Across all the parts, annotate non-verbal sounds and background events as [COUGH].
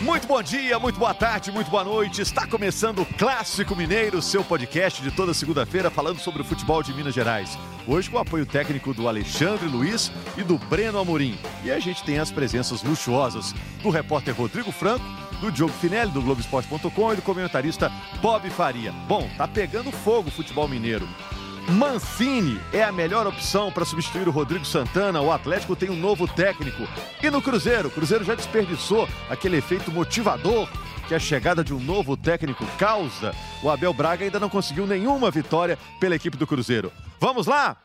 Muito bom dia, muito boa tarde, muito boa noite. Está começando o Clássico Mineiro, seu podcast de toda segunda-feira falando sobre o futebol de Minas Gerais. Hoje com o apoio técnico do Alexandre Luiz e do Breno Amorim. E a gente tem as presenças luxuosas do repórter Rodrigo Franco, do Diogo Finelli, do Globoesporte.com e do comentarista Bob Faria. Bom, tá pegando fogo o futebol mineiro. Mancini é a melhor opção para substituir o Rodrigo Santana. O Atlético tem um novo técnico. E no Cruzeiro? O Cruzeiro já desperdiçou aquele efeito motivador que a chegada de um novo técnico causa. O Abel Braga ainda não conseguiu nenhuma vitória pela equipe do Cruzeiro. Vamos lá?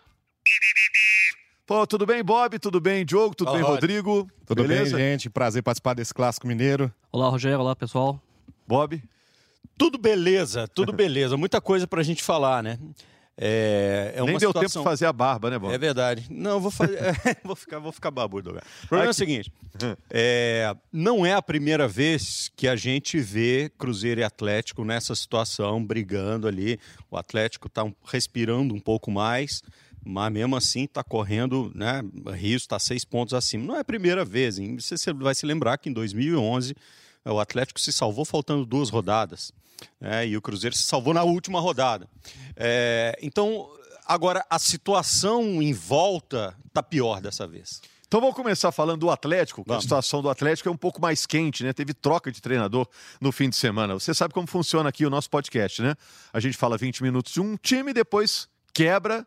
Pô, tudo bem, Bob? Tudo bem, Diogo? Tudo Olá, bem, Rodrigo? Tudo Beleza? bem, gente? Prazer participar desse clássico mineiro. Olá, Rogério. Olá, pessoal. Bob? Tudo beleza, tudo beleza. Muita coisa pra gente falar, né? É, é Nem deu tempo situação... de fazer a barba, né, Bob? É verdade. Não, vou fazer. [LAUGHS] é, vou ficar, vou ficar babudo agora. O problema é o seguinte: é, não é a primeira vez que a gente vê Cruzeiro e Atlético nessa situação, brigando ali. O Atlético está respirando um pouco mais, mas mesmo assim está correndo, né? Rio está seis pontos acima. Não é a primeira vez, hein? Você vai se lembrar que em 2011 o Atlético se salvou faltando duas rodadas. É, e o Cruzeiro se salvou na última rodada. É, então, agora a situação em volta está pior dessa vez. Então vamos começar falando do Atlético, a situação do Atlético é um pouco mais quente, né? Teve troca de treinador no fim de semana. Você sabe como funciona aqui o nosso podcast, né? A gente fala 20 minutos de um time, depois quebra,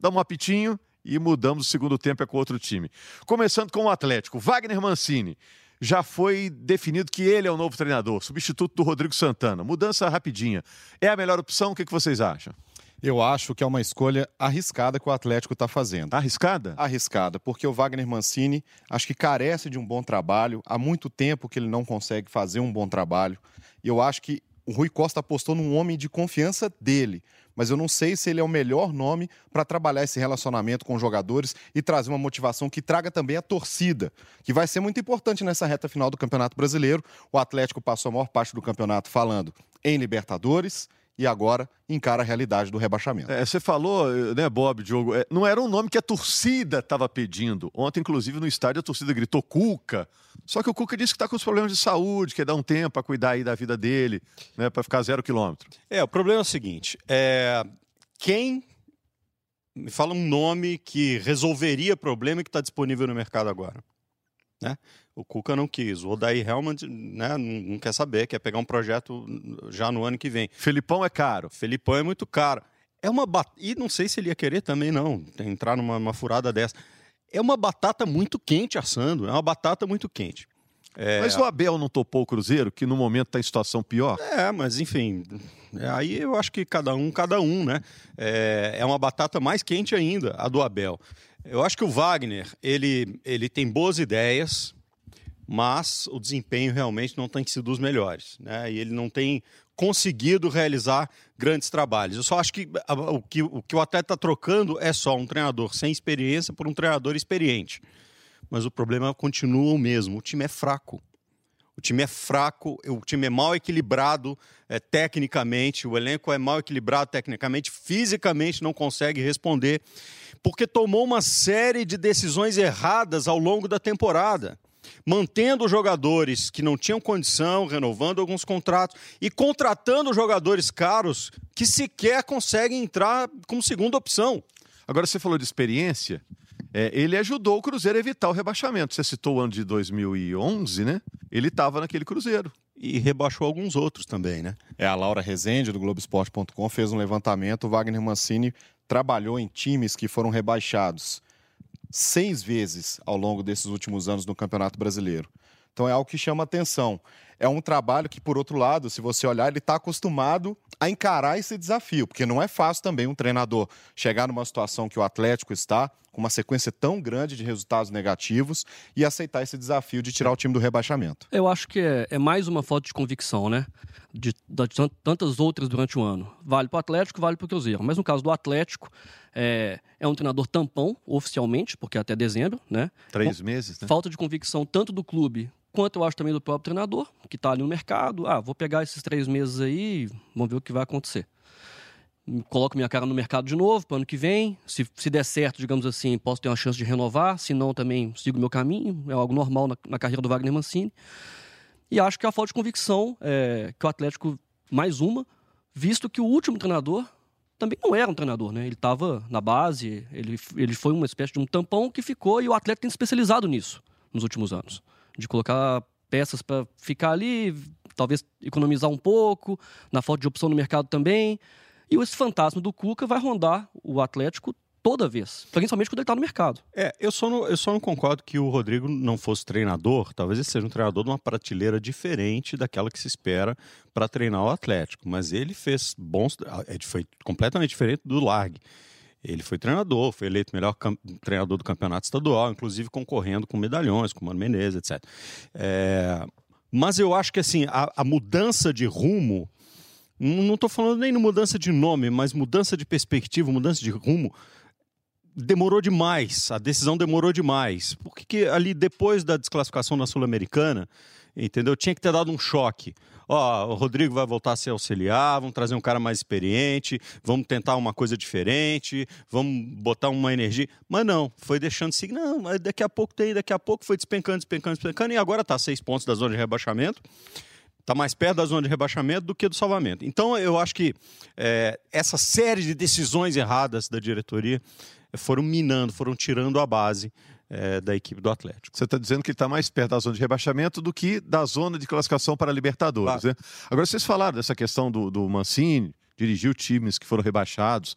dá um apitinho e mudamos o segundo tempo é com outro time. Começando com o Atlético, Wagner Mancini. Já foi definido que ele é o novo treinador, substituto do Rodrigo Santana. Mudança rapidinha. É a melhor opção? O que que vocês acham? Eu acho que é uma escolha arriscada que o Atlético está fazendo. Arriscada? Arriscada, porque o Wagner Mancini acho que carece de um bom trabalho. Há muito tempo que ele não consegue fazer um bom trabalho. E eu acho que o Rui Costa apostou num homem de confiança dele. Mas eu não sei se ele é o melhor nome para trabalhar esse relacionamento com os jogadores e trazer uma motivação que traga também a torcida, que vai ser muito importante nessa reta final do Campeonato Brasileiro. O Atlético passou a maior parte do campeonato falando em Libertadores e agora encara a realidade do rebaixamento. É, você falou, né, Bob, Diogo, é, não era um nome que a torcida estava pedindo. Ontem, inclusive, no estádio, a torcida gritou Cuca. Só que o Cuca disse que está com os problemas de saúde, quer dar um tempo para cuidar aí da vida dele, né, para ficar zero quilômetro. É, o problema é o seguinte: é, quem me fala um nome que resolveria o problema e que está disponível no mercado agora? Né? O Cuca não quis, o Odair Helmand né, não, quer saber, quer pegar um projeto já no ano que vem. Felipão é caro. Felipão é muito caro. É uma bat... E não sei se ele ia querer também, não, entrar numa uma furada dessa. É uma batata muito quente assando, é uma batata muito quente. É, Mas o Abel não topou o Cruzeiro, que no momento está em situação pior? é, mas enfim, é, aí eu acho que cada um, cada um, né? É, é uma batata mais quente ainda, a do Abel. Eu acho que o Wagner, ele, ele tem boas ideias, mas o desempenho realmente não tem sido dos melhores, né? E ele não tem conseguido realizar grandes trabalhos. Eu só acho que o que o, que o atleta está trocando é só um treinador sem experiência por um treinador experiente. Mas o problema continua o mesmo, o time é fraco. O time é fraco, o time é mal equilibrado é, tecnicamente, o elenco é mal equilibrado tecnicamente, fisicamente não consegue responder, porque tomou uma série de decisões erradas ao longo da temporada. Mantendo jogadores que não tinham condição, renovando alguns contratos e contratando jogadores caros que sequer conseguem entrar como segunda opção. Agora, você falou de experiência. É, ele ajudou o Cruzeiro a evitar o rebaixamento. Você citou o ano de 2011, né? Ele estava naquele Cruzeiro. E rebaixou alguns outros também, né? É, a Laura Rezende, do Globoesporte.com, fez um levantamento. O Wagner Mancini trabalhou em times que foram rebaixados seis vezes ao longo desses últimos anos no Campeonato Brasileiro. Então é algo que chama atenção. É um trabalho que, por outro lado, se você olhar, ele está acostumado a encarar esse desafio, porque não é fácil também um treinador chegar numa situação que o Atlético está, com uma sequência tão grande de resultados negativos, e aceitar esse desafio de tirar o time do rebaixamento. Eu acho que é, é mais uma falta de convicção, né? De, de tan- tantas outras durante o ano. Vale para o Atlético, vale para o Cruzeiro. Mas no caso do Atlético, é, é um treinador tampão, oficialmente, porque é até dezembro, né? Três meses, né? Falta de convicção tanto do clube quanto eu acho também do próprio treinador, que está ali no mercado. Ah, vou pegar esses três meses aí, vamos ver o que vai acontecer. Coloco minha cara no mercado de novo para ano que vem. Se, se der certo, digamos assim, posso ter uma chance de renovar. Se não, também sigo meu caminho. É algo normal na, na carreira do Wagner Mancini. E acho que a falta de convicção é, que o Atlético, mais uma, visto que o último treinador também não era um treinador, né? Ele estava na base, ele, ele foi uma espécie de um tampão que ficou e o Atlético tem se especializado nisso nos últimos anos. De colocar peças para ficar ali, talvez economizar um pouco, na falta de opção no mercado também. E esse fantasma do Cuca vai rondar o Atlético toda vez, principalmente quando ele está no mercado. É, eu só, não, eu só não concordo que o Rodrigo não fosse treinador. Talvez ele seja um treinador de uma prateleira diferente daquela que se espera para treinar o Atlético. Mas ele fez bons. É, foi completamente diferente do Largue. Ele foi treinador, foi eleito melhor treinador do campeonato estadual, inclusive concorrendo com medalhões, com Mano Menezes, etc. É, mas eu acho que assim, a, a mudança de rumo, não estou falando nem de mudança de nome, mas mudança de perspectiva, mudança de rumo, demorou demais, a decisão demorou demais. Porque ali depois da desclassificação na Sul-Americana, entendeu? Tinha que ter dado um choque. Ó, o Rodrigo vai voltar a ser auxiliar, vamos trazer um cara mais experiente, vamos tentar uma coisa diferente, vamos botar uma energia. Mas não, foi deixando seguir. Não, daqui a pouco tem, daqui a pouco foi despencando, despencando, despencando, e agora está seis pontos da zona de rebaixamento. Está mais perto da zona de rebaixamento do que do salvamento. Então, eu acho que é, essa série de decisões erradas da diretoria foram minando, foram tirando a base é, da equipe do Atlético. Você está dizendo que ele está mais perto da zona de rebaixamento do que da zona de classificação para a Libertadores. Claro. Né? Agora, vocês falaram dessa questão do, do Mancini, dirigiu times que foram rebaixados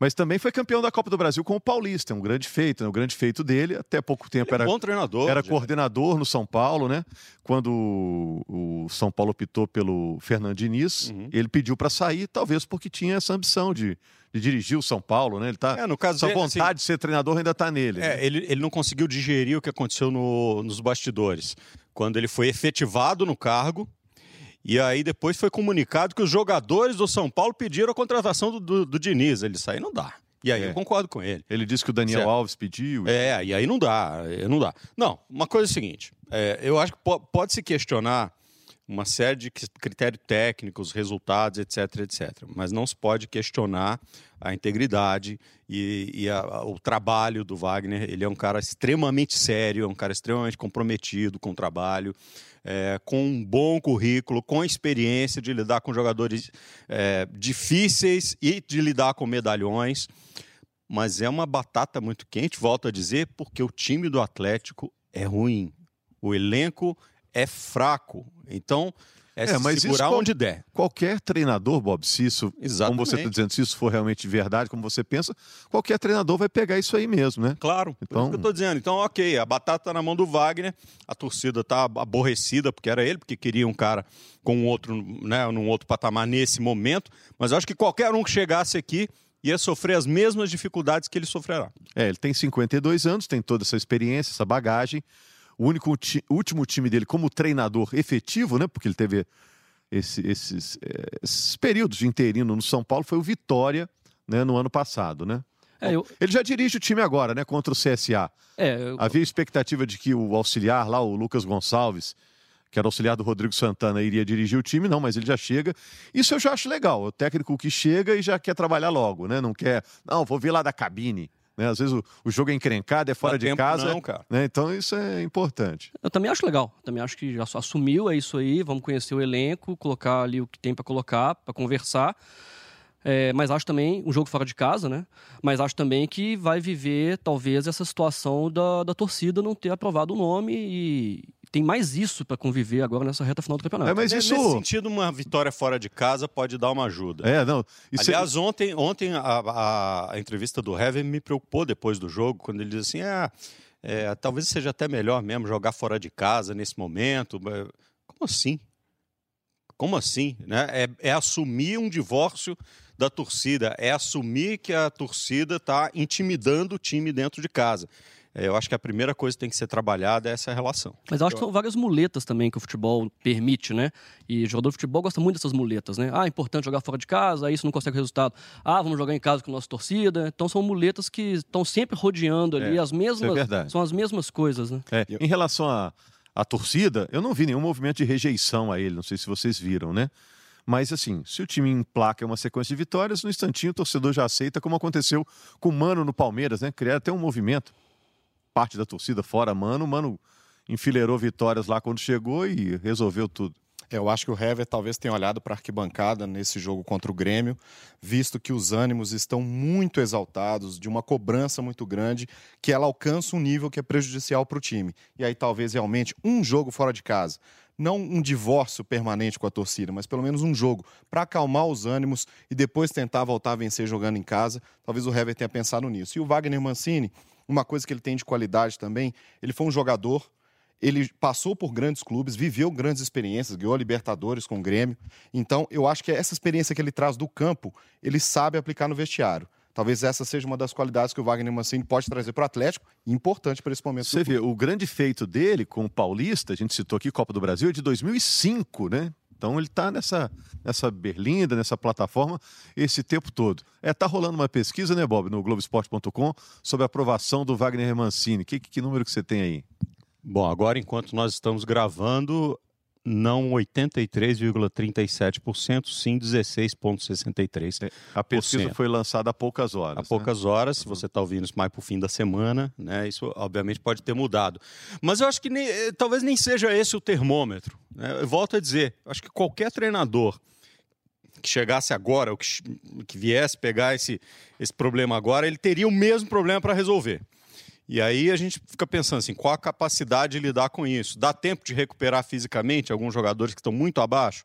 mas também foi campeão da Copa do Brasil com o Paulista, é um grande feito, né? o grande feito dele, até pouco tempo Ele é era bom treinador, era coordenador no São Paulo, né? Quando o, São Paulo optou pelo Fernando Diniz, uhum. ele pediu para sair, talvez porque tinha essa ambição de, de dirigir o São Paulo, né? Ele tá, é, no caso essa dele, vontade assim, de ser treinador ainda está nele. É, né? ele, ele não conseguiu digerir o que aconteceu no, nos bastidores. Quando ele foi efetivado no cargo, e aí depois foi comunicado que os jogadores do São Paulo pediram a contratação do, do, do Diniz. Ele saiu não dá. E aí é. eu concordo com ele. Ele disse que o Daniel certo. Alves pediu. É, e aí não dá, não dá. Não, uma coisa é a seguinte, é, eu acho que pode se questionar uma série de critérios técnicos, resultados, etc, etc. Mas não se pode questionar a integridade e, e a, o trabalho do Wagner. Ele é um cara extremamente sério, é um cara extremamente comprometido com o trabalho é, com um bom currículo, com experiência de lidar com jogadores é, difíceis e de lidar com medalhões. Mas é uma batata muito quente, volto a dizer, porque o time do Atlético é ruim. O elenco é fraco. Então, é, é mas segurar isso, onde der. Qualquer treinador, Bob, se isso, Exatamente. como você está dizendo, se isso for realmente verdade, como você pensa, qualquer treinador vai pegar isso aí mesmo, né? Claro, então... isso que eu estou dizendo. Então, ok, a batata está na mão do Wagner, a torcida está aborrecida, porque era ele, porque queria um cara com um outro, né, num outro patamar nesse momento, mas eu acho que qualquer um que chegasse aqui ia sofrer as mesmas dificuldades que ele sofrerá. É, ele tem 52 anos, tem toda essa experiência, essa bagagem, o único ti, último time dele como treinador efetivo, né? Porque ele teve esse, esses, eh, esses, períodos de interino no São Paulo, foi o Vitória, né? No ano passado, né? É, eu... Ele já dirige o time agora, né? Contra o CSA. É, eu... Havia expectativa de que o auxiliar lá, o Lucas Gonçalves, que era auxiliar do Rodrigo Santana, iria dirigir o time, não, mas ele já chega. Isso eu já acho legal. O técnico que chega e já quer trabalhar logo, né? Não quer, não, vou vir lá da cabine. Né? Às vezes o, o jogo é encrencado, é fora Dá de casa. Não, cara. Né? Então isso é importante. Eu também acho legal. Também acho que já assumiu, é isso aí. Vamos conhecer o elenco, colocar ali o que tem para colocar, para conversar. É, mas acho também um jogo fora de casa, né? Mas acho também que vai viver talvez essa situação da, da torcida não ter aprovado o nome e, tem mais isso para conviver agora nessa reta final do campeonato. É, mas isso... Nesse sentido, uma vitória fora de casa pode dar uma ajuda. É, não. Isso é- Aliás, é... ontem, ontem a, a, a, entrevista do Heaven me preocupou depois do jogo, quando ele disse assim: ah, é, talvez seja até melhor mesmo jogar fora de casa nesse momento. Como assim? Como assim? Né? É, é assumir um divórcio da torcida, é assumir que a torcida está intimidando o time dentro de casa. É, eu acho que a primeira coisa que tem que ser trabalhada é essa relação. Mas eu acho que são várias muletas também que o futebol permite, né? E jogador de futebol gosta muito dessas muletas, né? Ah, é importante jogar fora de casa, aí isso não consegue resultado. Ah, vamos jogar em casa com a nossa torcida. Então são muletas que estão sempre rodeando ali é, as mesmas. É são as mesmas coisas, né? É, em relação à a, a torcida, eu não vi nenhum movimento de rejeição a ele, não sei se vocês viram, né? Mas assim, se o time emplaca uma sequência de vitórias, no instantinho o torcedor já aceita, como aconteceu com o Mano no Palmeiras, né? Criar até um movimento parte da torcida fora Mano, Mano enfileirou vitórias lá quando chegou e resolveu tudo. Eu acho que o Hever talvez tenha olhado para a arquibancada nesse jogo contra o Grêmio, visto que os ânimos estão muito exaltados, de uma cobrança muito grande, que ela alcança um nível que é prejudicial para o time. E aí talvez realmente um jogo fora de casa não um divórcio permanente com a torcida, mas pelo menos um jogo para acalmar os ânimos e depois tentar voltar a vencer jogando em casa. Talvez o Hever tenha pensado nisso. E o Wagner Mancini, uma coisa que ele tem de qualidade também, ele foi um jogador ele passou por grandes clubes, viveu grandes experiências, ganhou a Libertadores com o Grêmio. Então, eu acho que essa experiência que ele traz do campo, ele sabe aplicar no vestiário. Talvez essa seja uma das qualidades que o Wagner Mancini pode trazer para o Atlético, importante para esse momento. Você vê, o grande feito dele com o Paulista, a gente citou aqui Copa do Brasil, é de 2005, né? Então ele está nessa, nessa berlinda, nessa plataforma, esse tempo todo. É, tá rolando uma pesquisa, né, Bob, no Globoesporte.com, sobre a aprovação do Wagner Mancini. Que, que número que você tem aí? Bom, agora enquanto nós estamos gravando, não 83,37%, sim 16,63%. É, a pesquisa foi lançada há poucas horas. Há né? poucas horas, se você está ouvindo isso mais para o fim da semana, né, isso obviamente pode ter mudado. Mas eu acho que nem, eh, talvez nem seja esse o termômetro. Né? Eu volto a dizer, acho que qualquer treinador que chegasse agora, ou que, que viesse pegar esse, esse problema agora, ele teria o mesmo problema para resolver. E aí a gente fica pensando assim, qual a capacidade de lidar com isso? Dá tempo de recuperar fisicamente alguns jogadores que estão muito abaixo?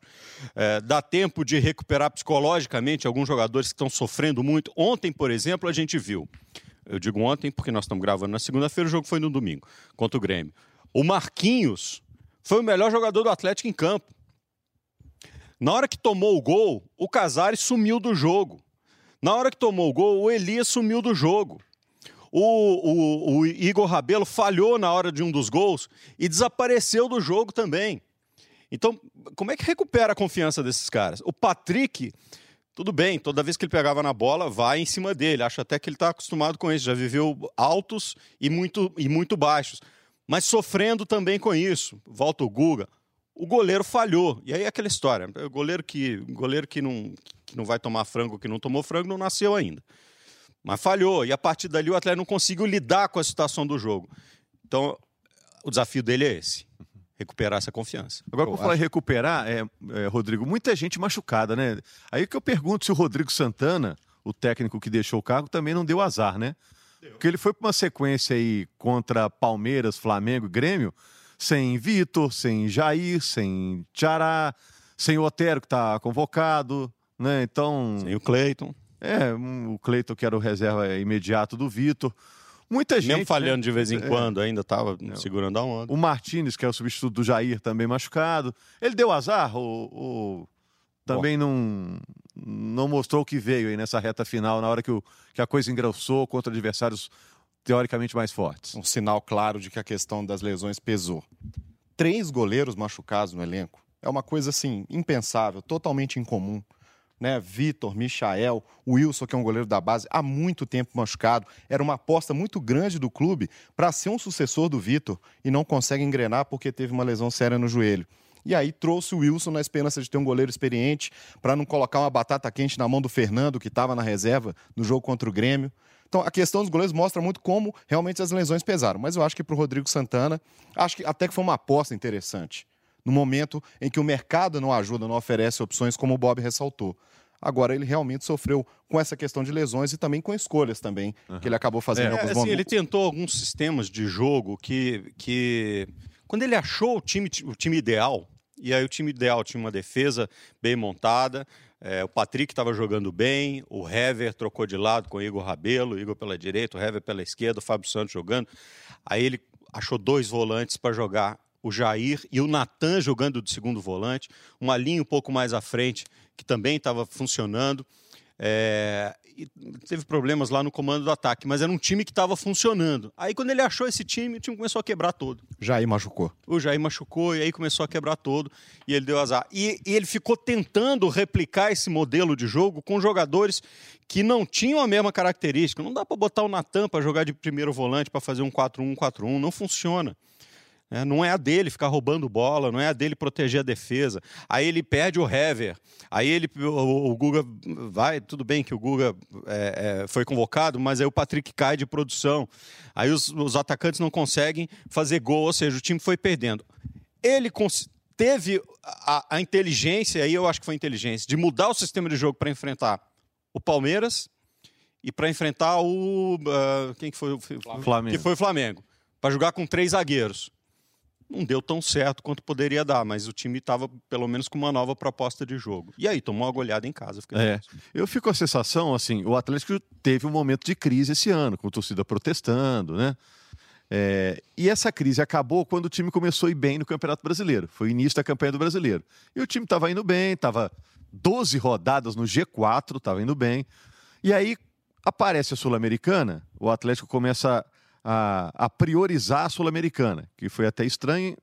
É, dá tempo de recuperar psicologicamente alguns jogadores que estão sofrendo muito? Ontem, por exemplo, a gente viu. Eu digo ontem porque nós estamos gravando na segunda-feira, o jogo foi no domingo, contra o Grêmio. O Marquinhos foi o melhor jogador do Atlético em campo. Na hora que tomou o gol, o Casares sumiu do jogo. Na hora que tomou o gol, o Elias sumiu do jogo. O, o, o Igor Rabelo falhou na hora de um dos gols e desapareceu do jogo também. Então, como é que recupera a confiança desses caras? O Patrick, tudo bem, toda vez que ele pegava na bola, vai em cima dele. Acho até que ele está acostumado com isso, já viveu altos e muito, e muito baixos. Mas sofrendo também com isso. Volta o Guga. O goleiro falhou. E aí é aquela história. O goleiro que, goleiro que, não, que não vai tomar frango, que não tomou frango, não nasceu ainda. Mas falhou. E a partir dali o Atlético não conseguiu lidar com a situação do jogo. Então, o desafio dele é esse. Recuperar essa confiança. Agora, por falar em recuperar, é, é, Rodrigo, muita gente machucada, né? Aí que eu pergunto se o Rodrigo Santana, o técnico que deixou o cargo, também não deu azar, né? Deu. Porque ele foi para uma sequência aí contra Palmeiras, Flamengo e Grêmio, sem Vitor, sem Jair, sem Tchará, sem o Otero, que está convocado, né? Então. Sem o Cleiton. É, o Cleiton, que era o reserva imediato do Vitor. Muita gente. Mesmo falhando né? de vez em é. quando, ainda estava segurando a onda. O Martinez, que é o substituto do Jair, também machucado. Ele deu azar, ou, também não, não mostrou o que veio aí nessa reta final, na hora que, o, que a coisa engrossou contra adversários teoricamente mais fortes. Um sinal claro de que a questão das lesões pesou. Três goleiros machucados no elenco. É uma coisa assim, impensável, totalmente incomum né? Vitor, Michael, Wilson, que é um goleiro da base, há muito tempo machucado. Era uma aposta muito grande do clube para ser um sucessor do Vitor e não consegue engrenar porque teve uma lesão séria no joelho. E aí trouxe o Wilson na esperança de ter um goleiro experiente para não colocar uma batata quente na mão do Fernando, que estava na reserva no jogo contra o Grêmio. Então, a questão dos goleiros mostra muito como realmente as lesões pesaram. Mas eu acho que para o Rodrigo Santana, acho que até que foi uma aposta interessante no momento em que o mercado não ajuda, não oferece opções, como o Bob ressaltou. Agora ele realmente sofreu com essa questão de lesões e também com escolhas também uhum. que ele acabou fazendo é, em alguns assim, momentos. Ele tentou alguns sistemas de jogo que, que quando ele achou o time, o time ideal, e aí o time ideal tinha uma defesa bem montada, é, o Patrick estava jogando bem, o Hever trocou de lado com o Igor Rabelo, o Igor pela direita, o Hever pela esquerda, o Fábio Santos jogando. Aí ele achou dois volantes para jogar o Jair e o Natan jogando de segundo volante, uma linha um pouco mais à frente que também estava funcionando. É, teve problemas lá no comando do ataque, mas era um time que estava funcionando. Aí quando ele achou esse time, o time começou a quebrar todo. Jair machucou. O Jair machucou e aí começou a quebrar todo e ele deu azar. E, e ele ficou tentando replicar esse modelo de jogo com jogadores que não tinham a mesma característica. Não dá para botar o Natan para jogar de primeiro volante para fazer um 4-1-4-1, não funciona. É, não é a dele ficar roubando bola, não é a dele proteger a defesa. Aí ele perde o Hever. Aí ele, o, o Guga vai, tudo bem que o Guga é, é, foi convocado, mas aí o Patrick cai de produção. Aí os, os atacantes não conseguem fazer gol, ou seja, o time foi perdendo. Ele teve a, a inteligência, aí eu acho que foi inteligência, de mudar o sistema de jogo para enfrentar o Palmeiras e para enfrentar o. Uh, quem que foi o Flamengo? Que foi o Flamengo. Para jogar com três zagueiros não deu tão certo quanto poderia dar, mas o time estava pelo menos com uma nova proposta de jogo. E aí, tomou uma goleada em casa. É. Eu fico com a sensação, assim, o Atlético teve um momento de crise esse ano, com a torcida protestando, né? É, e essa crise acabou quando o time começou a ir bem no Campeonato Brasileiro. Foi o início da campanha do Brasileiro. E o time estava indo bem, estava 12 rodadas no G4, estava indo bem. E aí aparece a Sul-Americana, o Atlético começa a, a priorizar a Sul-Americana, que foi até estranho,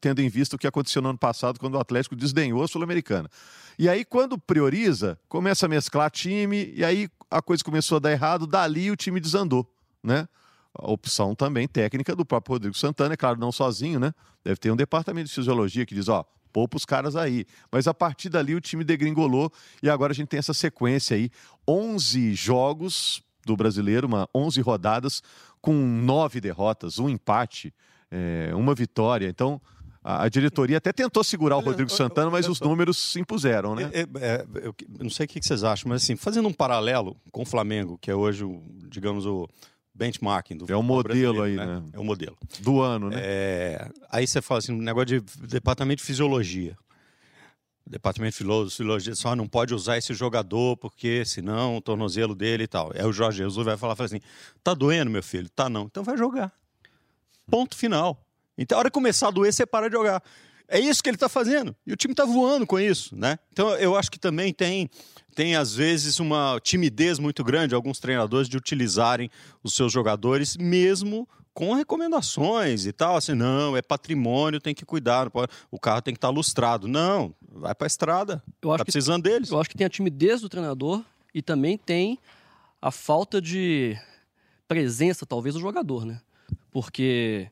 tendo em vista o que aconteceu no ano passado, quando o Atlético desdenhou a Sul-Americana. E aí, quando prioriza, começa a mesclar time, e aí a coisa começou a dar errado, dali o time desandou, né? A opção também técnica do próprio Rodrigo Santana, é claro, não sozinho, né? Deve ter um departamento de fisiologia que diz, ó, poupa os caras aí. Mas a partir dali o time degringolou e agora a gente tem essa sequência aí, 11 jogos do brasileiro, uma 11 rodadas com nove derrotas, um empate, é, uma vitória. Então, a, diretoria até tentou segurar o Rodrigo Santana, mas os números se impuseram, né? É, é, é eu não sei o que vocês acham, mas assim, fazendo um paralelo com o Flamengo, que é hoje, o, digamos, o benchmarking do É o modelo aí, né? né? É o modelo. Do ano, né? É, aí você fala assim, um negócio de departamento de fisiologia. O departamento de filosofia só não pode usar esse jogador porque senão o tornozelo dele e tal. Aí o Jorge Jesus vai falar, assim: tá doendo, meu filho? Tá não. Então vai jogar. Ponto final. Então, a hora que começar a doer, você para de jogar. É isso que ele está fazendo. E o time está voando com isso, né? Então, eu acho que também tem, tem às vezes, uma timidez muito grande, alguns treinadores, de utilizarem os seus jogadores, mesmo com recomendações e tal, assim, não, é patrimônio, tem que cuidar, o carro tem que estar tá lustrado. Não, vai para a estrada, eu acho tá precisando que, deles. Eu acho que tem a timidez do treinador e também tem a falta de presença, talvez, do jogador, né? Porque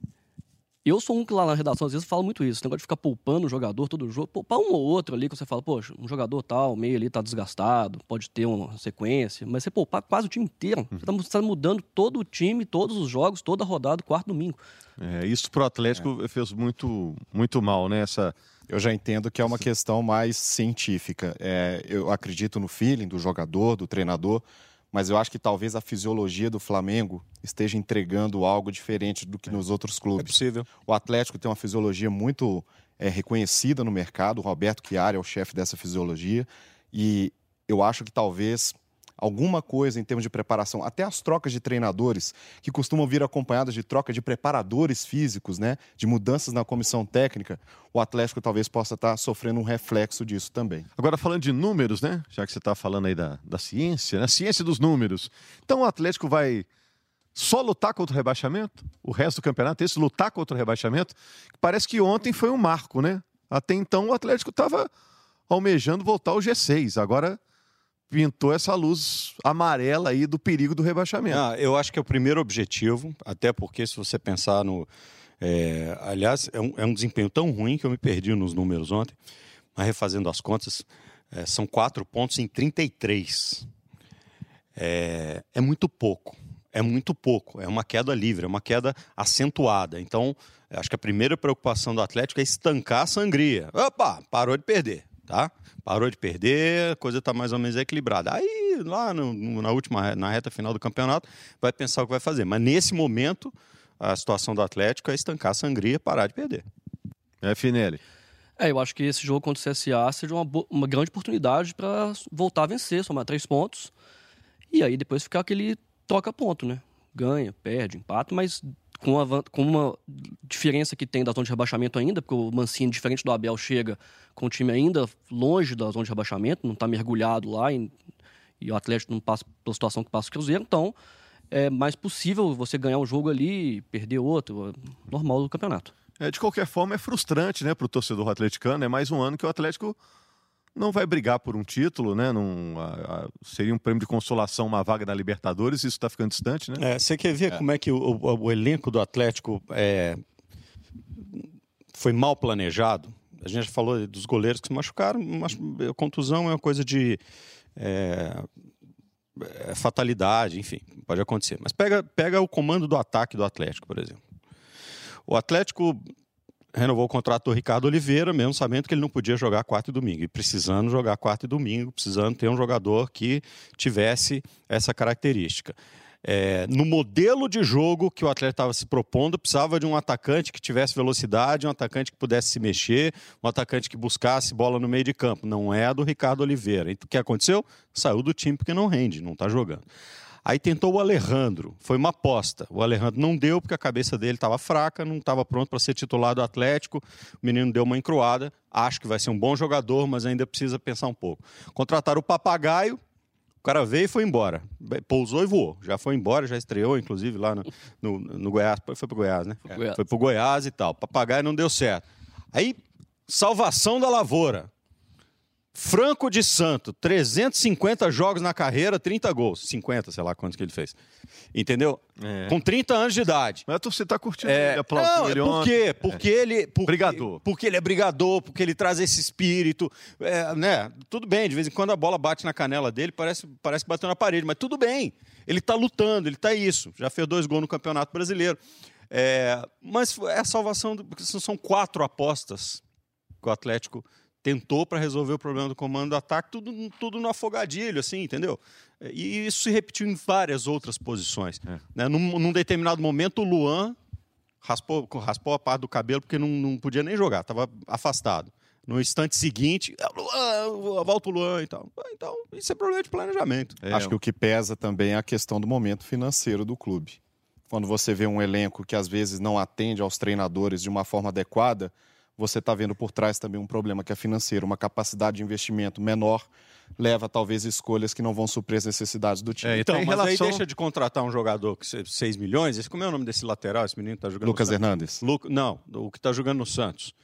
eu sou um que lá na redação às vezes falo muito isso, negócio de ficar poupando o jogador todo jogo, poupar um ou outro ali, que você fala, poxa, um jogador tal, meio ali tá desgastado, pode ter uma sequência, mas você poupar quase o time inteiro, você tá, você tá mudando todo o time, todos os jogos, toda a rodada, quarto domingo. É, isso pro Atlético é. fez muito, muito mal, né? Essa... Eu já entendo que é uma questão mais científica. É, eu acredito no feeling do jogador, do treinador, mas eu acho que talvez a fisiologia do Flamengo esteja entregando algo diferente do que é. nos outros clubes. É possível. O Atlético tem uma fisiologia muito é, reconhecida no mercado, o Roberto Chiari é o chefe dessa fisiologia, e eu acho que talvez alguma coisa em termos de preparação, até as trocas de treinadores, que costumam vir acompanhadas de troca de preparadores físicos, né, de mudanças na comissão técnica, o Atlético talvez possa estar sofrendo um reflexo disso também. Agora, falando de números, né, já que você está falando aí da, da ciência, né, ciência dos números, então o Atlético vai só lutar contra o rebaixamento? O resto do campeonato, esse lutar contra o rebaixamento? Parece que ontem foi um marco, né? Até então o Atlético estava almejando voltar ao G6. Agora pintou essa luz amarela aí do perigo do rebaixamento. Ah, eu acho que é o primeiro objetivo, até porque se você pensar no. É, aliás, é um, é um, desempenho tão ruim que eu me perdi nos números ontem, mas refazendo as contas, é, são quatro pontos em 33. É, é muito pouco. É muito pouco. É uma queda livre, é uma queda acentuada. Então, acho que a primeira preocupação do Atlético é estancar a sangria. Opa, parou de perder tá? Parou de perder, a coisa está mais ou menos equilibrada. Aí, lá no, na última, na reta final do campeonato, vai pensar o que vai fazer. Mas nesse momento, a situação do Atlético é estancar a sangria e parar de perder. É, Finelli. É, eu acho que esse jogo contra o CSA seja uma, uma grande oportunidade para voltar a vencer, somar três pontos. E aí depois ficar aquele troca-ponto, né? Ganha, perde, empata, mas com, a, com uma diferença que tem da zona de rebaixamento ainda, porque o Mancini, diferente do Abel, chega com o time ainda longe da zona de rebaixamento, não está mergulhado lá, em, e o Atlético não passa pela situação que passa o Cruzeiro, então é mais possível você ganhar um jogo ali e perder outro, é normal do campeonato. É, de qualquer forma, é frustrante né, para o torcedor atleticano, é mais um ano que o Atlético não vai brigar por um título, né? A, a, seria um prêmio de consolação, uma vaga na Libertadores, isso está ficando distante, né? É, você quer ver é. como é que o, o, o, elenco do Atlético é, foi mal planejado. A gente já falou dos goleiros que se machucaram, mas contusão é uma coisa de é, é fatalidade, enfim, pode acontecer. Mas pega, pega o comando do ataque do Atlético, por exemplo. O Atlético renovou o contrato do Ricardo Oliveira, mesmo sabendo que ele não podia jogar quarto e domingo. E precisando jogar quarto e domingo, precisando ter um jogador que tivesse essa característica. É, no modelo de jogo que o atleta estava se propondo, precisava de um atacante que tivesse velocidade, um atacante que pudesse se mexer, um atacante que buscasse bola no meio de campo. Não é a do Ricardo Oliveira. Então, o que aconteceu? Saiu do time porque não rende, não está jogando. Aí tentou o Alejandro, foi uma aposta. O Alejandro não deu porque a cabeça dele estava fraca, não estava pronto para ser titular do Atlético. O menino deu uma encruada. Acho que vai ser um bom jogador, mas ainda precisa pensar um pouco. Contrataram o Papagaio, o cara veio e foi embora. Pousou e voou. Já foi embora, já estreou, inclusive, lá no, no, no Goiás. Foi pro Goiás, né? Foi pro Goiás. Foi pro Goiás e tal. Papagaio não deu certo. Aí, salvação da lavoura. Franco de Santo, 350 jogos na carreira, 30 gols. 50, sei lá quantos que ele fez. Entendeu? É. Com 30 anos de idade. Mas você tá curtindo é, ele, não, ele por quê? Porque é. ele... Porque, brigador. Porque ele é brigador, porque ele traz esse espírito. É, né? Tudo bem, de vez em quando a bola bate na canela dele, parece, parece que bateu na parede, mas tudo bem. Ele tá lutando, ele tá isso. Já fez dois gols no Campeonato Brasileiro. É, mas é a salvação, do, são quatro apostas que o Atlético tentou para resolver o problema do comando do ataque, tudo, tudo no afogadilho, assim, entendeu? E isso se repetiu em várias outras posições. É. Né? Num, num, determinado momento, o Luan raspou, raspou a parte do cabelo porque não, não podia nem jogar, estava afastado. No instante seguinte, ah, Luan, volta o Luan e tal. Então, isso é problema de planejamento. É, Acho que o que pesa também é a questão do momento financeiro do clube. Quando você vê um elenco que às vezes não atende aos treinadores de uma forma adequada, você está vendo por trás também um problema que é financeiro, uma capacidade de investimento menor leva talvez escolhas que não vão suprir as necessidades do time. É, então, mas relação... aí deixa de contratar um jogador que 6 milhões, esse, como é o nome desse lateral, esse menino que está jogando Lucas Hernandes. Lu... Não, o que está jogando no Santos.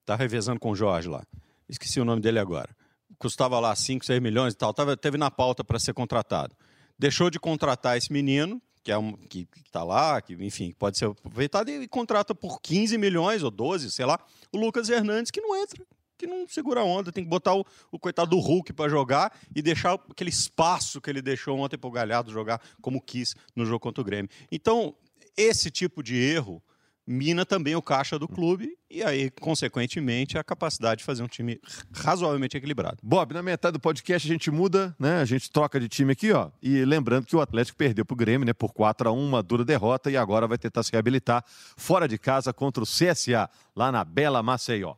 Está revezando com o Jorge lá. Esqueci o nome dele agora. Custava lá 5, 6 milhões e tal, tava, teve na pauta para ser contratado. Deixou de contratar esse menino, que é um, que está lá, que enfim, pode ser aproveitado e, contrata por 15 milhões ou 12, sei lá, o Lucas Hernandes que não entra, que não segura a onda, tem que botar o, o coitado do Hulk para jogar e deixar aquele espaço que ele deixou ontem para o Galhardo jogar como quis no jogo contra o Grêmio. Então, esse tipo de erro mina também o caixa do clube e aí, consequentemente, a capacidade de fazer um time razoavelmente equilibrado. Bob, na metade do podcast a gente muda, né? A gente troca de time aqui, ó. E lembrando que o Atlético perdeu pro Grêmio, né? Por 4 a 1 uma dura derrota e agora vai tentar se reabilitar fora de casa contra o CSA, lá na Bela Maceió.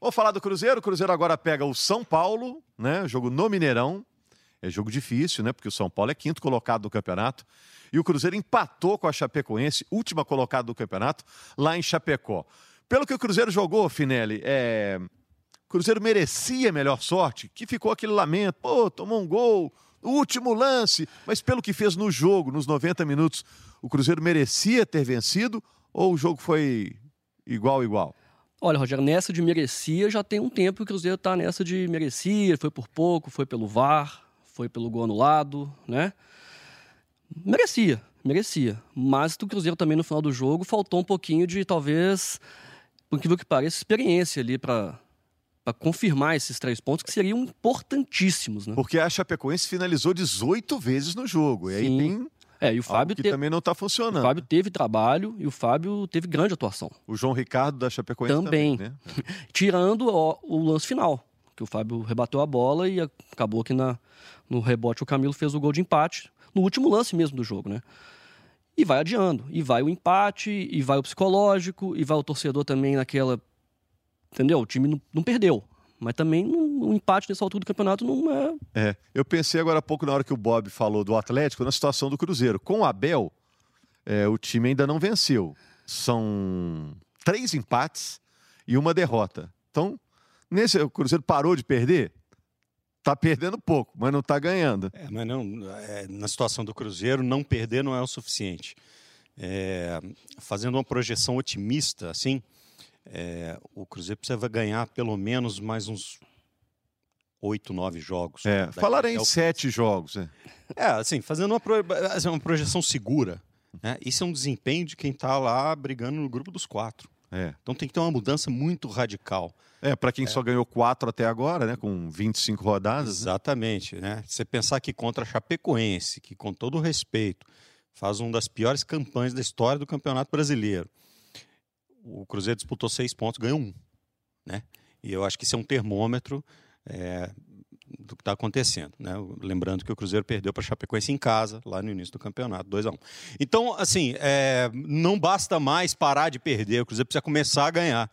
Vou falar do Cruzeiro. O Cruzeiro agora pega o São Paulo, né? Jogo no Mineirão. É jogo difícil, né? Porque o São Paulo é quinto colocado do campeonato. E o Cruzeiro empatou com a Chapecoense, última colocada do campeonato, lá em Chapecó. Pelo que o Cruzeiro jogou, Finelli, é... o Cruzeiro merecia melhor sorte, que ficou aquele lamento, pô, tomou um gol, último lance, mas pelo que fez no jogo, nos 90 minutos, o Cruzeiro merecia ter vencido ou o jogo foi igual, igual? Olha, Rogério, nessa de merecia já tem um tempo que o Cruzeiro está nessa de merecia, foi por pouco, foi pelo VAR, foi pelo gol anulado, né? Merecia, merecia. Mas o Cruzeiro também no final do jogo faltou um pouquinho de talvez, por incrível que pareça, experiência ali para para confirmar esses três pontos que seriam importantíssimos, né? Porque a Chapecoense finalizou 18 vezes no jogo. E aí Sim. tem é, e o Fábio que também não está funcionando. O Fábio teve trabalho e o Fábio teve grande atuação. O João Ricardo da Chapecoense também, também né? [LAUGHS] Tirando o, o, lance final, que o Fábio rebateu a bola e acabou que na, no rebote o Camilo fez o gol de empate no último lance mesmo do jogo, né? E vai adiando, e vai o empate, e vai o psicológico, e vai o torcedor também naquela. Entendeu? O time não, não perdeu. Mas também um empate nessa altura do campeonato não é. É. Eu pensei agora há pouco, na hora que o Bob falou do Atlético, na situação do Cruzeiro. Com o Abel, é, o time ainda não venceu. São três empates e uma derrota. Então, nesse, o Cruzeiro parou de perder? Tá perdendo pouco, mas não está ganhando. É, mas não, é, na situação do Cruzeiro, não perder não é o suficiente. É, fazendo uma projeção otimista, assim, é, o Cruzeiro precisa ganhar pelo menos mais uns oito, nove jogos. É, falar em sete jogos. É. é, assim, fazendo uma, pro, assim, uma projeção segura. Né? Isso é um desempenho de quem está lá brigando no grupo dos quatro. É. Então tem que ter uma mudança muito radical. É, para quem só ganhou quatro até agora, né? Com 25 rodadas. né? Exatamente, né? Você pensar que contra a Chapecoense, que com todo o respeito faz uma das piores campanhas da história do Campeonato Brasileiro, o Cruzeiro disputou seis pontos, ganhou um, né? E eu acho que isso é um termômetro é, do que está acontecendo, né? Lembrando que o Cruzeiro perdeu para a Chapecoense em casa lá no início do campeonato, 2 a 1 Então, assim, é, não basta mais parar de perder, o Cruzeiro precisa começar a ganhar.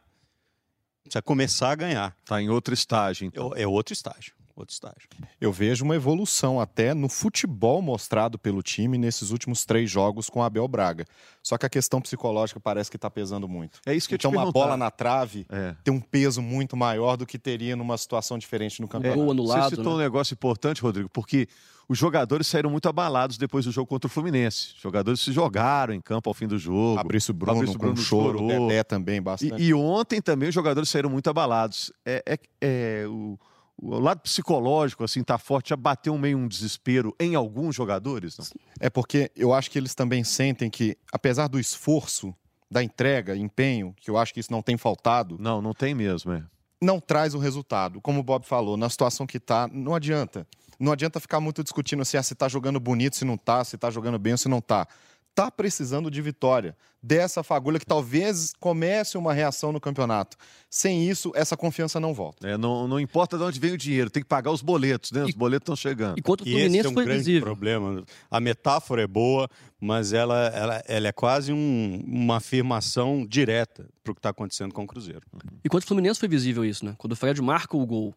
Precisa começar a ganhar. Tá em outro estágio, então. É outro estágio. Outro estágio. Eu vejo uma evolução até no futebol mostrado pelo time nesses últimos três jogos com a Abel Braga. Só que a questão psicológica parece que está pesando muito. É isso que eu Então, te uma perguntar. bola na trave É. tem um peso muito maior do que teria numa situação diferente no campeonato. Gol anulado, Você citou né? um negócio importante, Rodrigo, porque os jogadores saíram muito abalados depois do jogo contra o Fluminense. Os jogadores se jogaram em campo ao fim do jogo. Fabrício Bruno Fabrício com Bruno choro, chorou. Dedé também bastante. E, e ontem também os jogadores saíram muito abalados. É, é- é o, o lado psicológico, assim, tá forte, já bateu meio um desespero em alguns jogadores, não? É porque eu acho que eles também sentem que, apesar do esforço, da entrega, empenho, que eu acho que isso não tem faltado, Não, não tem mesmo, é. não traz o resultado. Como o Bob falou, na situação que tá, não adianta. Não adianta ficar muito discutindo se, ah, se tá jogando bonito, se não tá, se tá jogando bem ou se não tá. Tá precisando de vitória. Dessa fagulha que talvez comece uma reação no campeonato. Sem isso, essa confiança não volta. É, não, não importa de onde vem o dinheiro, tem que pagar os boletos, né? Os E- boletos estão chegando. E contra o E esse Fluminense é um foi grande visível. problema. A metáfora é boa, mas ela, ela, ela é quase um- uma afirmação direta para o que está acontecendo com o Cruzeiro. E contra o Fluminense foi visível isso, né? Quando o Fred marca o gol,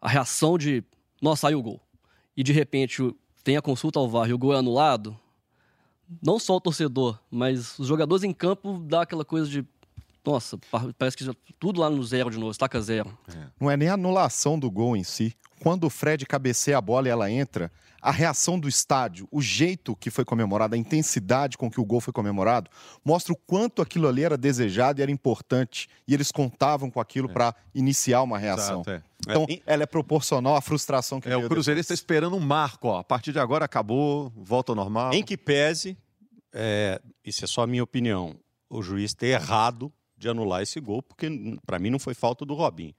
a reação de, nossa, saiu o gol. E de repente tem a consulta ao VAR e o gol é anulado. Não só o torcedor, mas os jogadores em campo dá aquela coisa de, nossa, pa- parece que já- tudo lá no zero de novo, estaca zero. Não é nem a anulação do gol em si. Quando o Fred cabeceia a bola e ela entra, a reação do estádio, o jeito que foi comemorado, a intensidade com que o gol foi comemorado, mostra o quanto aquilo ali era desejado e era importante. E eles contavam com aquilo para iniciar uma reação. Exato, é. Então, É, ela é proporcional à frustração que É, o Cruzeiro está esperando um marco, ó. A partir de agora acabou, volta ao normal. Em que pese, é, isso é só a minha opinião, o juiz ter errado de anular esse gol, porque para mim não foi falta do Robinho.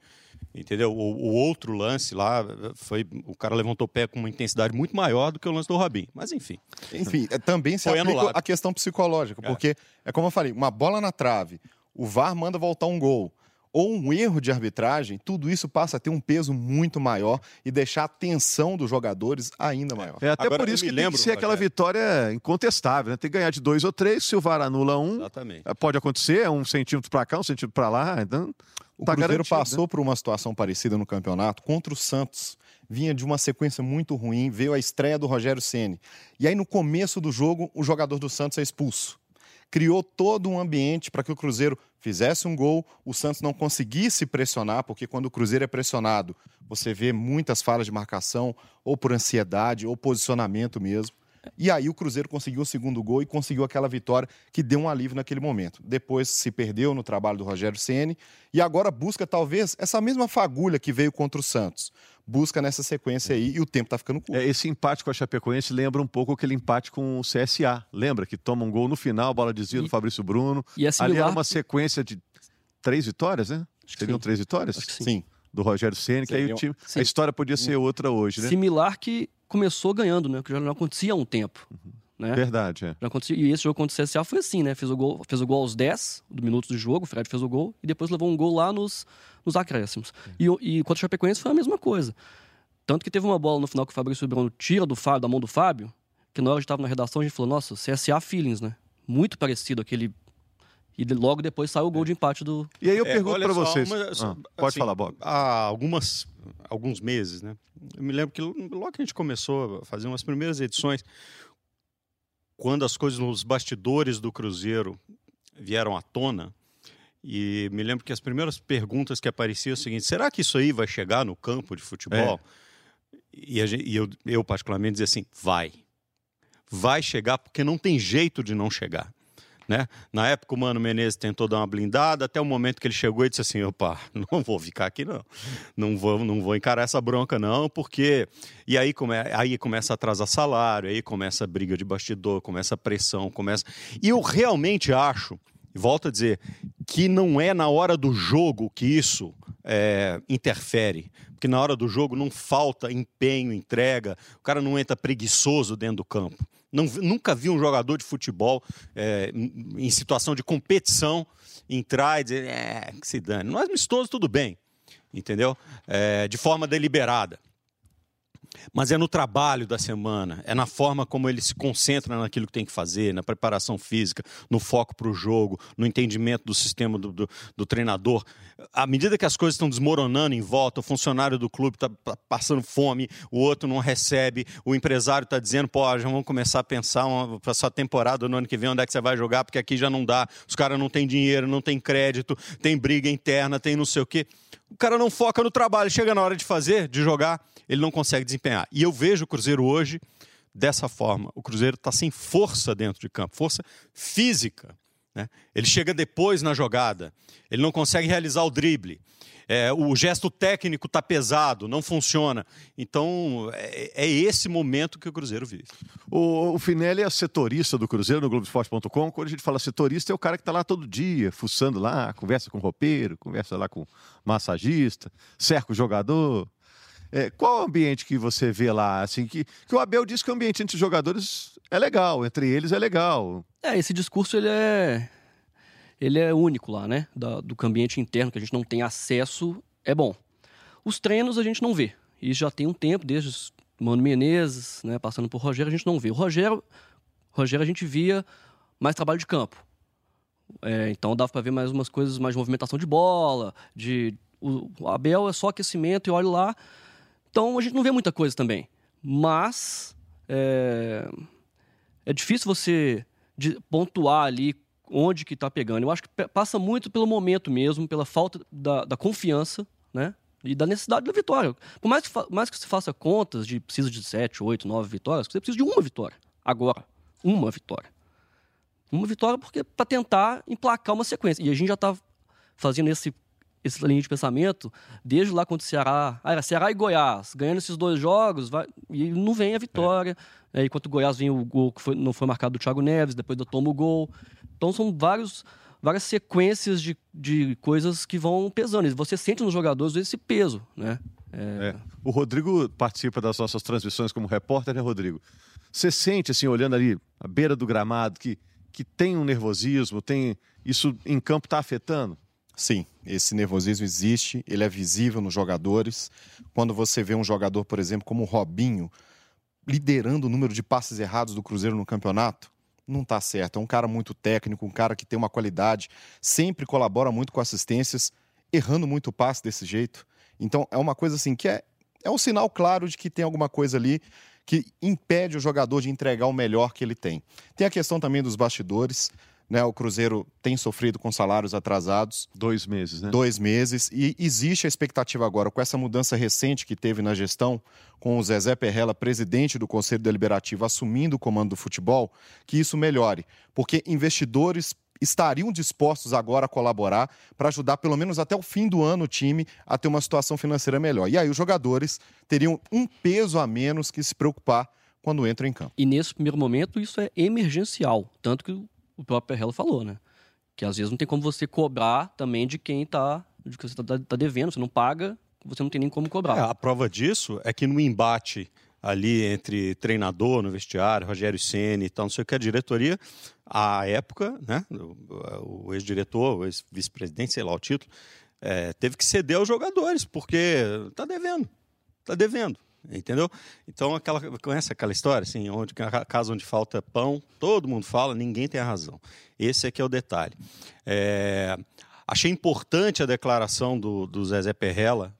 Entendeu? O, o outro lance lá foi. O cara levantou o pé com uma intensidade muito maior do que o lance do Robinho. Mas enfim. Enfim, é, também se Foi aplica anulado. a questão psicológica, É. porque é como eu falei, uma bola na trave, o VAR manda voltar um gol, ou um erro de arbitragem, tudo isso passa a ter um peso muito maior e deixar a tensão dos jogadores ainda maior. É até Agora, por isso que tem lembro, que ser aquela vitória incontestável, né? Tem que ganhar de dois ou três, se o VAR anula um, Exatamente. eh, pode acontecer, é um centímetro para cá, um centímetro para lá, então O tá Cruzeiro garantido, passou por uma situação parecida no campeonato contra o Santos. Vinha de uma sequência muito ruim, veio a estreia do Rogério Ceni. E aí, no começo do jogo, o jogador do Santos é expulso. Criou todo um ambiente para que o Cruzeiro fizesse um gol, o Santos não conseguisse pressionar, porque quando o Cruzeiro é pressionado, você vê muitas falhas de marcação, ou por ansiedade, ou posicionamento mesmo. E aí o Cruzeiro conseguiu o segundo gol e conseguiu aquela vitória que deu um alívio naquele momento. Depois se perdeu no trabalho do Rogério Ceni e agora busca talvez essa mesma fagulha que veio contra o Santos. Busca nessa sequência aí e o tempo tá ficando curto. É, esse empate com a Chapecoense lembra um pouco aquele empate com o CSA. Lembra que toma um gol no final, bola desvia do Fabrício Bruno. E é Ali era uma sequência de três vitórias, né? Acho que Seriam sim. três vitórias Acho que sim. Sim. do Rogério Ceni, que aí o time, a história podia ser outra hoje, né? Similar que começou ganhando, né? Que já não acontecia há um tempo. Né? Verdade, é. Já acontecia, e esse jogo contra o CSA foi assim, né? Fez o gol, fez o gol aos 10 do minutos do jogo, o Fred fez o gol, e depois levou um gol lá nos, nos acréscimos. E, o- e contra o Chapecoense foi a mesma coisa. Tanto que teve uma bola no final que o Fabrício Bruno tira do Fábio, da mão do Fábio, que na hora que estava na redação a gente falou, nossa, CSA feelings, né? Muito parecido aquele... E logo depois saiu o gol de empate do... E aí eu É, pergunto para vocês. uma- só- Ah, pode assim, falar, Bob. Há algumas, alguns meses, né? Eu me lembro que logo que a gente começou a fazer umas primeiras edições, quando as coisas nos bastidores do Cruzeiro vieram à tona, e me lembro que as primeiras perguntas que apareciam é o seguinte: será que isso aí vai chegar no campo de futebol? E, a gente- e eu, eu, particularmente, dizia assim: vai. Vai chegar porque não tem jeito de não chegar. Né? Na época o Mano Menezes tentou dar uma blindada, até o momento que ele chegou e disse assim: opa, [LAUGHS] não vou ficar aqui não. Não vou, não vou encarar essa bronca não, porque e aí, come... aí começa a atrasar salário, aí começa a briga de bastidor, começa a pressão, começa. E eu realmente acho, volto a dizer, que não é na hora do jogo que isso é, interfere. Porque na hora do jogo não falta empenho, entrega, o cara não entra preguiçoso dentro do campo. Não, nunca vi um jogador de futebol é, em situação de competição entrar e dizer, é, que se dane. Não é amistoso, tudo bem, entendeu? É, de forma deliberada mas é no trabalho da semana, é na forma como ele se concentra naquilo que tem que fazer, na preparação física, no foco para o jogo, no entendimento do sistema do, do, do, treinador. À medida que as coisas estão desmoronando em volta, o funcionário do clube está passando fome, o outro não recebe, o empresário está dizendo, pô, já vamos começar a pensar para essa temporada no ano que vem onde é que você vai jogar, porque aqui já não dá, os caras não têm dinheiro, não tem crédito, tem briga interna, tem não sei o quê. O cara não foca no trabalho, chega na hora de fazer, de jogar, ele não consegue desempenhar. E eu vejo o Cruzeiro hoje dessa forma. O Cruzeiro está sem força dentro de campo, força física. Né? Ele chega depois na jogada, ele não consegue realizar o drible. É, o gesto técnico está pesado, não funciona. Então, é, é, esse momento que o Cruzeiro vive. O, o Finelli é setorista do Cruzeiro no Globoesporte.com. Quando a gente fala setorista, é o cara que está lá todo dia, fuçando lá, conversa com o roupeiro, conversa lá com o massagista, cerca o jogador. É, qual o ambiente que você vê lá? Assim, que, que o Abel diz que o ambiente entre os jogadores é legal, entre eles é legal. É, esse discurso ele é, ele é único lá, né? Da, do ambiente interno, que a gente não tem acesso, é bom. Os treinos a gente não vê. E já tem um tempo, desde Mano Menezes, né, passando por Rogério, a gente não vê. O Rogério, Rogério a gente via mais trabalho de campo. É, então dava para ver mais umas coisas, mais movimentação de bola, de o, o Abel é só aquecimento e olha lá, então a gente não vê muita coisa também. Mas é, é difícil você pontuar ali onde que está pegando. Eu acho que passa muito pelo momento mesmo, pela falta da, da confiança, né? E da necessidade da vitória. Por mais que, mais que você faça contas de precisa de sete, oito, nove vitórias, você precisa de uma vitória. Agora. Uma vitória. Uma vitória porque para tentar emplacar uma sequência. E a gente já está fazendo esse essa linha de pensamento desde lá contra o Ceará. Ah, era Ceará e Goiás. Ganhando esses dois jogos, vai, e não vem a vitória. É. Enquanto o Goiás vem o gol que foi, não foi marcado do Thiago Neves, depois do toma o gol. Então são vários, várias sequências de, de coisas que vão pesando. E você sente nos jogadores esse peso, né? É... É. O Rodrigo participa das nossas transmissões como repórter, né, Rodrigo? Você sente, assim, olhando ali a beira do gramado, que, que tem um nervosismo, tem isso em campo está afetando? Sim, esse nervosismo existe, ele é visível nos jogadores. Quando você vê um jogador, por exemplo, como o Robinho, liderando o número de passes errados do Cruzeiro no campeonato, não está certo. É um cara muito técnico, um cara que tem uma qualidade, sempre colabora muito com assistências, errando muito o passe desse jeito. Então é uma coisa assim que é, é um sinal claro de que tem alguma coisa ali que impede o jogador de entregar o melhor que ele tem. Tem a questão também dos bastidores. Né, o Cruzeiro tem sofrido com salários atrasados. Dois meses, né? Dois meses. E existe a expectativa agora, com essa mudança recente que teve na gestão, com o Zezé Perrella, presidente do Conselho Deliberativo, assumindo o comando do futebol, que isso melhore. Porque investidores estariam dispostos agora a colaborar para ajudar, pelo menos até o fim do ano, o time a ter uma situação financeira melhor. E aí os jogadores teriam um peso a menos que se preocupar quando entram em campo. E nesse primeiro momento isso é emergencial, tanto que o próprio Perrello falou, né? Que às vezes não tem como você cobrar também de quem está de que você está tá devendo, você não paga, você não tem nem como cobrar. É, a prova disso é que no embate ali entre treinador no vestiário, Rogério Ceni e tal, não sei o que, a diretoria, à época, né, o, ex-diretor, o ex-vice-presidente, sei lá o título, é, teve que ceder aos jogadores, porque está devendo, está devendo. Entendeu? Então, aquela, conhece aquela história, assim, onde casa onde falta pão, todo mundo fala, ninguém tem a razão. Esse aqui é o detalhe. É, achei importante a declaração do, do Zezé Perrella,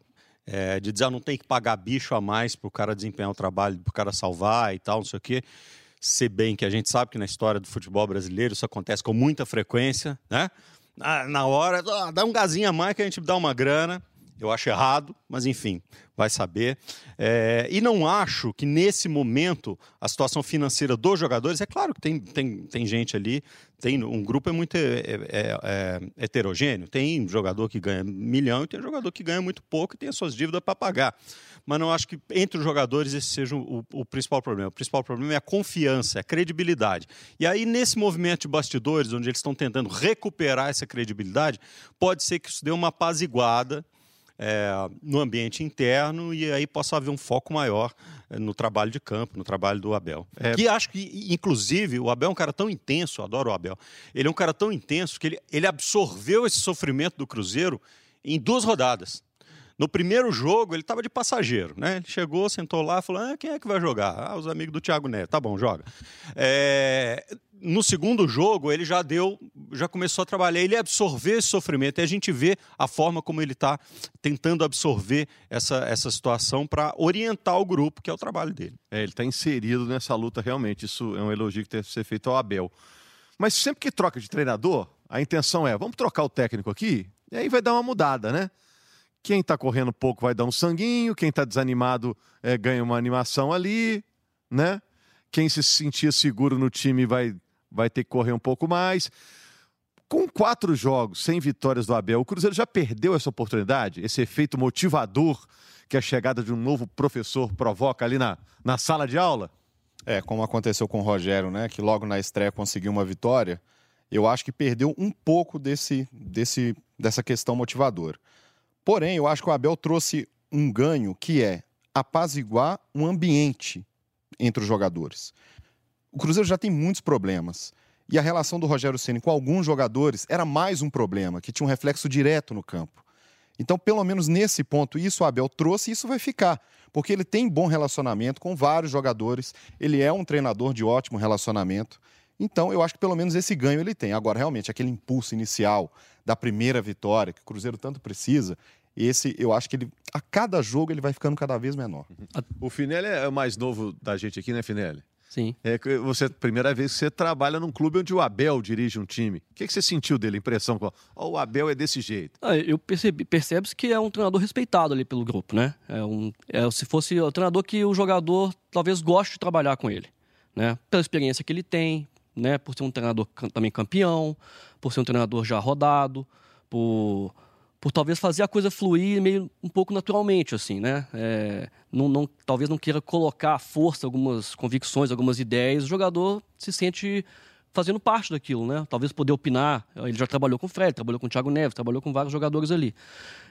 é, de dizer, ah, não tem que pagar bicho a mais para o cara desempenhar o trabalho, para o cara salvar e tal, não sei o quê. Se bem que a gente sabe que na história do futebol brasileiro isso acontece com muita frequência, né? Na, na hora, ah, dá um gazinho a mais que a gente dá uma grana. Eu acho errado, mas enfim, vai saber. É, e não acho que nesse momento a situação financeira dos jogadores, é claro que tem, tem, tem gente ali, tem um grupo é muito é, é, é heterogêneo. Tem jogador que ganha milhão e tem jogador que ganha muito pouco e tem as suas dívidas para pagar. Mas não acho que entre os jogadores esse seja o, o principal problema. O principal problema é a confiança, é a credibilidade. E aí, nesse movimento de bastidores, onde eles estão tentando recuperar essa credibilidade, pode ser que isso dê uma apaziguada é, no ambiente interno e aí possa haver um foco maior é, no trabalho de campo, no trabalho do Abel. É... Que acho que, inclusive, o Abel é um cara tão intenso, eu adoro o Abel, ele é um cara tão intenso que ele, ele absorveu esse sofrimento do Cruzeiro em duas rodadas. No primeiro jogo, ele estava de passageiro, né? Ele chegou, sentou lá, falou: ah, quem é que vai jogar? Ah, os amigos do Thiago Neto. Tá bom, joga. É... No segundo jogo, ele já deu, já começou a trabalhar, ele absorveu esse sofrimento. E a gente vê a forma como ele está tentando absorver essa, essa situação para orientar o grupo, que é o trabalho dele. É, ele está inserido nessa luta realmente. Isso é um elogio que deve ser feito ao Abel. Mas sempre que troca de treinador, a intenção é: vamos trocar o técnico aqui? E aí vai dar uma mudada, né? Quem está correndo pouco vai dar um sanguinho, quem está desanimado é, ganha uma animação ali, né? Quem se sentia seguro no time vai, vai ter que correr um pouco mais. Com quatro jogos sem vitórias do Abel, o Cruzeiro já perdeu essa oportunidade, esse efeito motivador que a chegada de um novo professor provoca ali na, na sala de aula? É, como aconteceu com o Rogério, né? Que logo na estreia conseguiu uma vitória. Eu acho que perdeu um pouco desse, desse, dessa questão motivadora. Porém, eu acho que o Abel trouxe um ganho que é apaziguar um ambiente entre os jogadores. O Cruzeiro já tem muitos problemas. E a relação do Rogério Ceni com alguns jogadores era mais um problema, que tinha um reflexo direto no campo. Então, pelo menos nesse ponto, isso o Abel trouxe e isso vai ficar, porque ele tem bom relacionamento com vários jogadores, ele é um treinador de ótimo relacionamento. Então, eu acho que pelo menos esse ganho ele tem. Agora, realmente, aquele impulso inicial da primeira vitória que o Cruzeiro tanto precisa, esse eu acho que ele a cada jogo ele vai ficando cada vez menor. O Finelli é o mais novo da gente aqui, né, Finelli? Sim. É você primeira vez que você trabalha num clube onde o Abel dirige um time. O que, que você sentiu dele? Impressão? Oh, o Abel é desse jeito. Ah, eu percebi, percebe-se que é um treinador respeitado ali pelo grupo, né? É um, é, se fosse o treinador que o jogador talvez goste de trabalhar com ele, né? Pela experiência que ele tem, né? Por ser um treinador também campeão, por ser um treinador já rodado, por, por talvez fazer a coisa fluir meio um pouco naturalmente, assim, né? É, não, não, talvez não queira colocar força algumas convicções, algumas ideias. O jogador se sente fazendo parte daquilo, né? Talvez poder opinar. Ele já trabalhou com o Fred, trabalhou com o Thiago Neves, trabalhou com vários jogadores ali.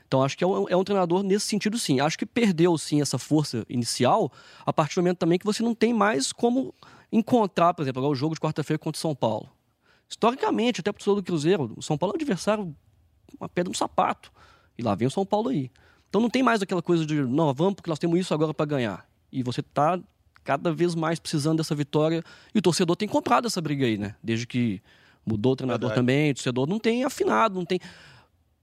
Então acho que é um, é um, treinador nesse sentido, sim. Acho que perdeu, sim, essa força inicial a partir do momento também que você não tem mais como encontrar, por exemplo, agora o jogo de quarta-feira contra o São Paulo. Historicamente, até para o do Cruzeiro, o São Paulo é um adversário, uma pedra no sapato. E lá vem o São Paulo aí. Então não tem mais aquela coisa de, não, vamos porque nós temos isso agora para ganhar. E você está cada vez mais precisando dessa vitória. E o torcedor tem comprado essa briga aí, né? Desde que mudou o treinador Verdade. também, o torcedor não tem afinado, não tem.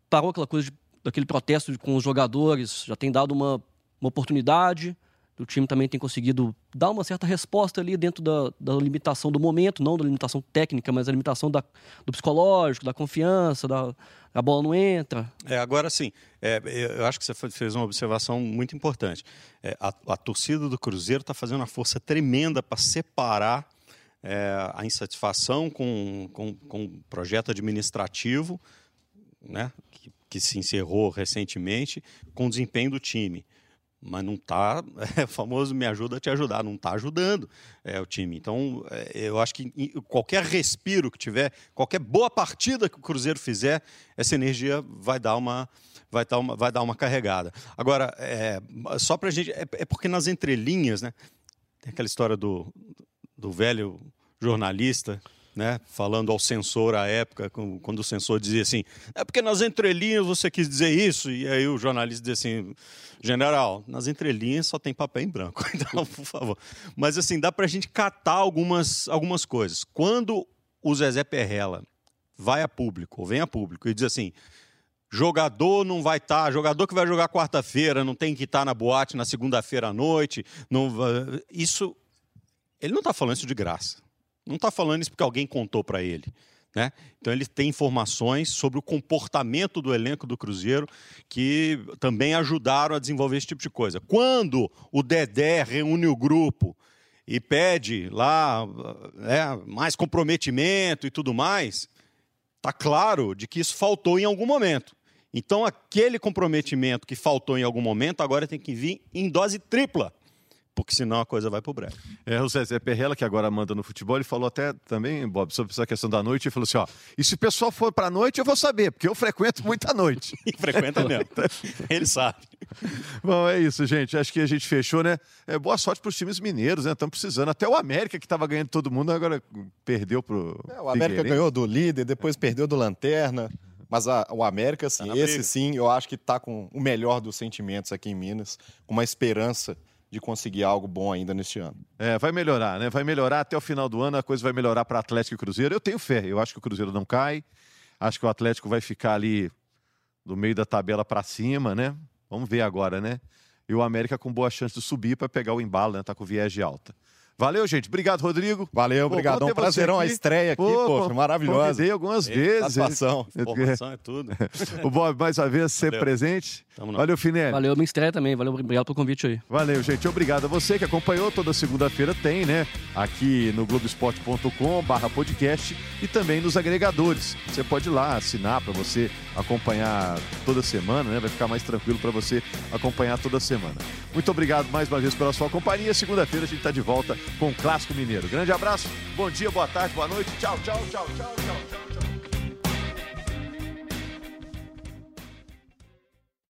Parou aquela coisa de, daquele protesto com os jogadores, já tem dado uma, uma oportunidade o time também tem conseguido dar uma certa resposta ali dentro da, da limitação do momento, não da limitação técnica, mas a limitação da, do psicológico, da confiança, da a bola não entra. É, agora sim, é, eu acho que você fez uma observação muito importante. É, a, a, torcida do Cruzeiro está fazendo uma força tremenda para separar é, a insatisfação com, com, com o projeto administrativo, né, que, que se encerrou recentemente, com o desempenho do time mas não está, [LAUGHS] é famoso me ajuda a te ajudar, não está ajudando é, o time. Então, é, eu acho que qualquer respiro que tiver, qualquer boa partida que o Cruzeiro fizer, essa energia vai dar uma, vai dar uma, vai dar uma carregada. Agora, é, só para a gente, é, é, porque nas entrelinhas, né, tem aquela história do, do velho jornalista né, falando ao censor à época, quando o censor dizia assim: é porque nas entrelinhas você quis dizer isso, e aí o jornalista dizia assim: general, nas entrelinhas só tem papel em branco, [LAUGHS] então, por favor. Mas assim, dá para a gente catar algumas, algumas coisas. Quando o Zezé Perrella vai a público, ou vem a público, e diz assim: jogador não vai estar, tá, jogador que vai jogar quarta-feira não tem que estar tá na boate na segunda-feira à noite, não, isso. Ele não está falando isso de graça. Não está falando isso porque alguém contou para ele. Né? Então ele tem informações sobre o comportamento do elenco do Cruzeiro que também ajudaram a desenvolver esse tipo de coisa. Quando o Dedé reúne o grupo e pede lá é, mais comprometimento e tudo mais, tá claro de que isso faltou em algum momento. Então aquele comprometimento que faltou em algum momento agora tem que vir em dose tripla porque senão a coisa vai pro breve. É, o Zé Perrella, que agora manda no futebol, ele falou até também, Bob, sobre essa questão da noite, e falou assim, ó, e se o pessoal for pra noite, eu vou saber, porque eu frequento muita noite. e [LAUGHS] frequenta mesmo, [LAUGHS] ele sabe. Bom, é isso, gente, acho que a gente fechou, né? É, boa sorte pros times mineiros, né? Estão precisando, até o América, que estava ganhando todo mundo, agora perdeu pro... É, o América ganhou do líder, depois perdeu do Lanterna... Mas a, o América, sim, tá esse sim, eu acho que está com o melhor dos sentimentos aqui em Minas, com uma esperança de conseguir algo bom ainda neste ano. É, vai melhorar, né? Vai melhorar até o final do ano, a coisa vai melhorar para Atlético e Cruzeiro. Eu tenho fé, eu acho que o Cruzeiro não cai, acho que o Atlético vai ficar ali do meio da tabela para cima, né? Vamos ver agora, né? E o América com boa chance de subir para pegar o embalo, né? Tá com viés de alta. Valeu, gente. Obrigado, Rodrigo. Valeu, obrigado. Um prazerão a estreia aqui, pô, pô maravilhosa. Convidei algumas Ei, vezes. Satisfação. Informação é tudo. [LAUGHS] o Bob, mais uma vez, ser Valeu. presente. Valeu, Finelli. Valeu, minha estreia também. Valeu, obrigado pelo convite aí. Valeu, gente. Obrigado a você que acompanhou. Toda segunda-feira tem, né? Aqui no globesport.com barra podcast e também nos agregadores. Você pode ir lá assinar para você acompanhar toda semana, né? Vai ficar mais tranquilo para você acompanhar toda semana. Muito obrigado mais uma vez pela sua companhia. Segunda-feira a gente está de volta com o Clássico Mineiro. Grande abraço, bom dia, boa tarde, boa noite. Tchau, tchau, tchau, tchau.